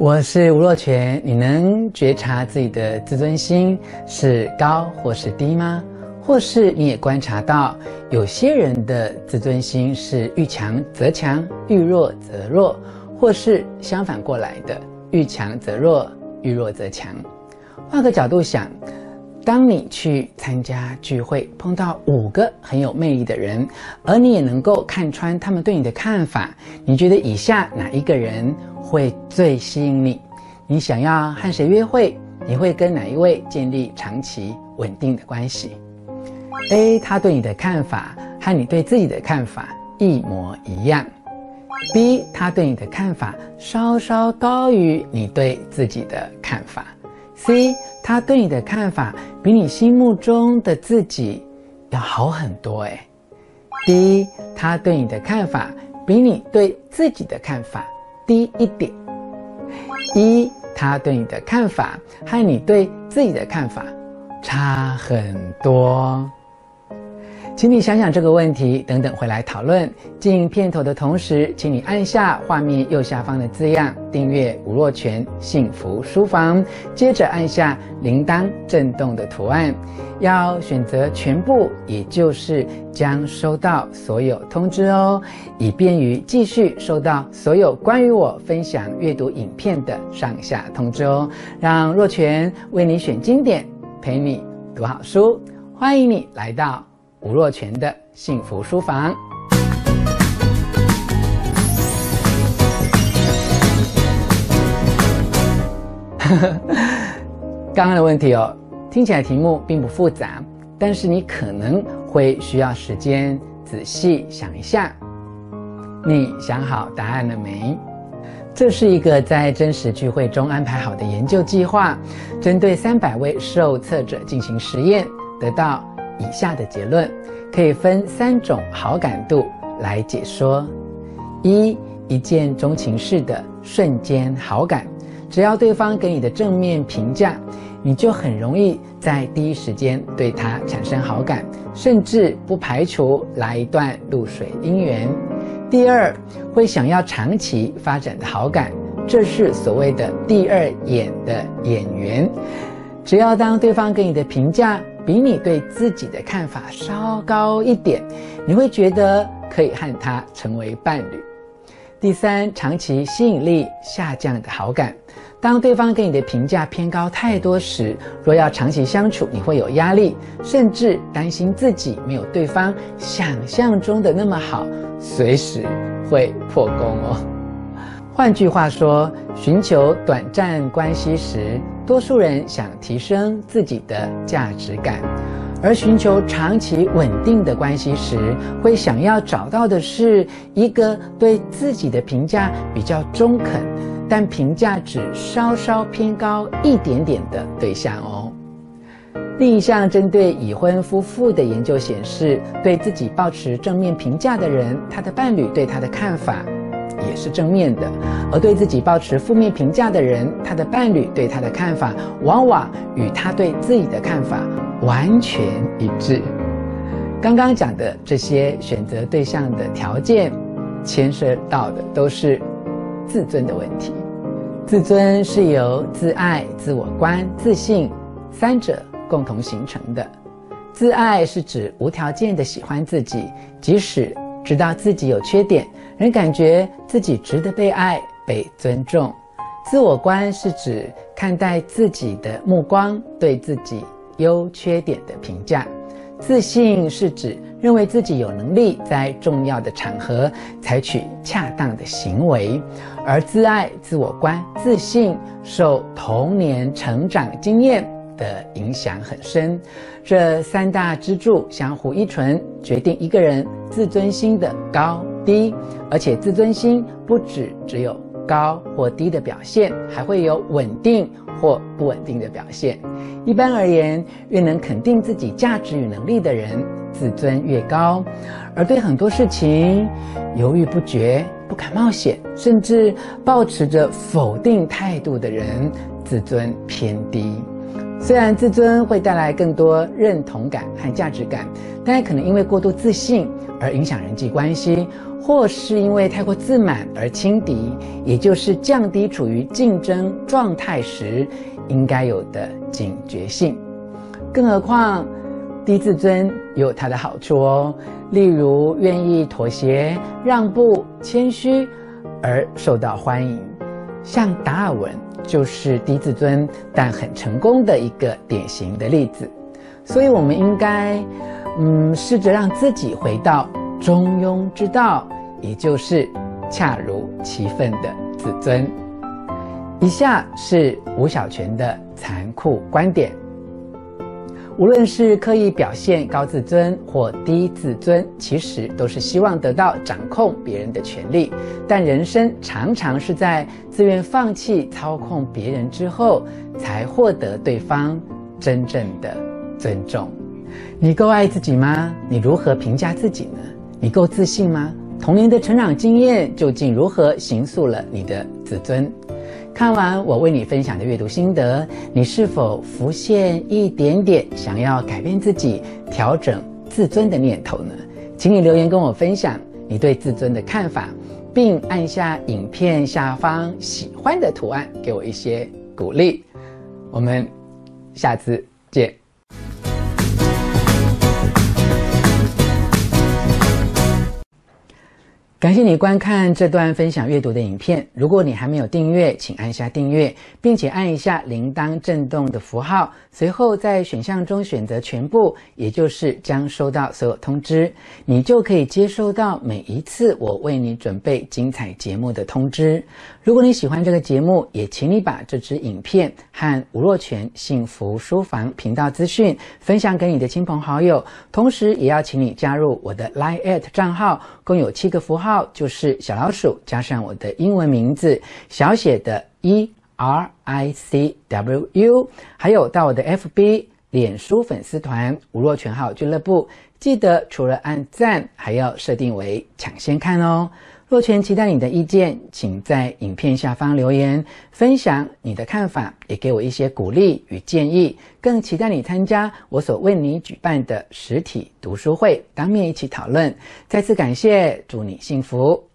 我是吴若权，你能觉察自己的自尊心是高或是低吗？或是你也观察到有些人的自尊心是遇强则强，遇弱则弱，或是相反过来的，遇强则弱，遇弱则强。换个角度想，当你去参加聚会，碰到五个很有魅力的人，而你也能够看穿他们对你的看法，你觉得以下哪一个人会最吸引你？你想要和谁约会？你会跟哪一位建立长期稳定的关系？A. 他对你的看法和你对自己的看法一模一样。B. 他对你的看法稍稍高于你对自己的看法。C. 他对你的看法比你心目中的自己要好很多诶。D. 他对你的看法比你对自己的看法。低一点。一，他对你的看法和你对自己的看法差很多。请你想想这个问题，等等回来讨论。进片头的同时，请你按下画面右下方的字样“订阅吴若泉幸福书房”，接着按下铃铛震动的图案，要选择全部，也就是将收到所有通知哦，以便于继续收到所有关于我分享阅读影片的上下通知哦。让若权为你选经典，陪你读好书，欢迎你来到。吴若泉的幸福书房。刚刚的问题哦，听起来题目并不复杂，但是你可能会需要时间仔细想一下。你想好答案了没？这是一个在真实聚会中安排好的研究计划，针对三百位受测者进行实验，得到。以下的结论可以分三种好感度来解说：一、一见钟情式的瞬间好感，只要对方给你的正面评价，你就很容易在第一时间对他产生好感，甚至不排除来一段露水姻缘。第二，会想要长期发展的好感，这是所谓的第二眼的眼缘，只要当对方给你的评价。比你对自己的看法稍高一点，你会觉得可以和他成为伴侣。第三，长期吸引力下降的好感，当对方给你的评价偏高太多时，若要长期相处，你会有压力，甚至担心自己没有对方想象中的那么好，随时会破功哦。换句话说，寻求短暂关系时，多数人想提升自己的价值感；而寻求长期稳定的关系时，会想要找到的是一个对自己的评价比较中肯，但评价只稍稍偏高一点点的对象哦。另一项针对已婚夫妇的研究显示，对自己保持正面评价的人，他的伴侣对他的看法。也是正面的，而对自己抱持负面评价的人，他的伴侣对他的看法往往与他对自己的看法完全一致。刚刚讲的这些选择对象的条件，牵涉到的都是自尊的问题。自尊是由自爱、自我观、自信三者共同形成的。自爱是指无条件的喜欢自己，即使知道自己有缺点，人感觉自己值得被爱、被尊重。自我观是指看待自己的目光，对自己优缺点的评价。自信是指认为自己有能力在重要的场合采取恰当的行为。而自爱、自我观、自信受童年成长经验的影响很深，这三大支柱相互依存，决定一个人自尊心的高低。而且自尊心不只只有高或低的表现，还会有稳定或不稳定的表现。一般而言，越能肯定自己价值与能力的人，自尊越高；而对很多事情犹豫不决、不敢冒险，甚至抱持着否定态度的人，自尊偏低。虽然自尊会带来更多认同感和价值感，但也可能因为过度自信而影响人际关系，或是因为太过自满而轻敌，也就是降低处于竞争状态时应该有的警觉性。更何况，低自尊也有它的好处哦，例如愿意妥协、让步、谦虚而受到欢迎，像达尔文。就是低自尊但很成功的一个典型的例子，所以我们应该，嗯，试着让自己回到中庸之道，也就是恰如其分的自尊。以下是吴小泉的残酷观点。无论是刻意表现高自尊或低自尊，其实都是希望得到掌控别人的权利。但人生常常是在自愿放弃操控别人之后，才获得对方真正的尊重。你够爱自己吗？你如何评价自己呢？你够自信吗？童年的成长经验究竟如何形塑了你的自尊？看完我为你分享的阅读心得，你是否浮现一点点想要改变自己、调整自尊的念头呢？请你留言跟我分享你对自尊的看法，并按下影片下方喜欢的图案，给我一些鼓励。我们下次见。感谢你观看这段分享阅读的影片。如果你还没有订阅，请按下订阅，并且按一下铃铛震动的符号。随后在选项中选择全部，也就是将收到所有通知，你就可以接收到每一次我为你准备精彩节目的通知。如果你喜欢这个节目，也请你把这支影片和吴若权幸福书房频道资讯分享给你的亲朋好友，同时也要请你加入我的 LINE@ at 账号，共有七个符号。号就是小老鼠加上我的英文名字小写的 E R I C W U，还有到我的 FB 脸书粉丝团吴若全号俱乐部，记得除了按赞，还要设定为抢先看哦。若泉期待你的意见，请在影片下方留言分享你的看法，也给我一些鼓励与建议。更期待你参加我所为你举办的实体读书会，当面一起讨论。再次感谢，祝你幸福。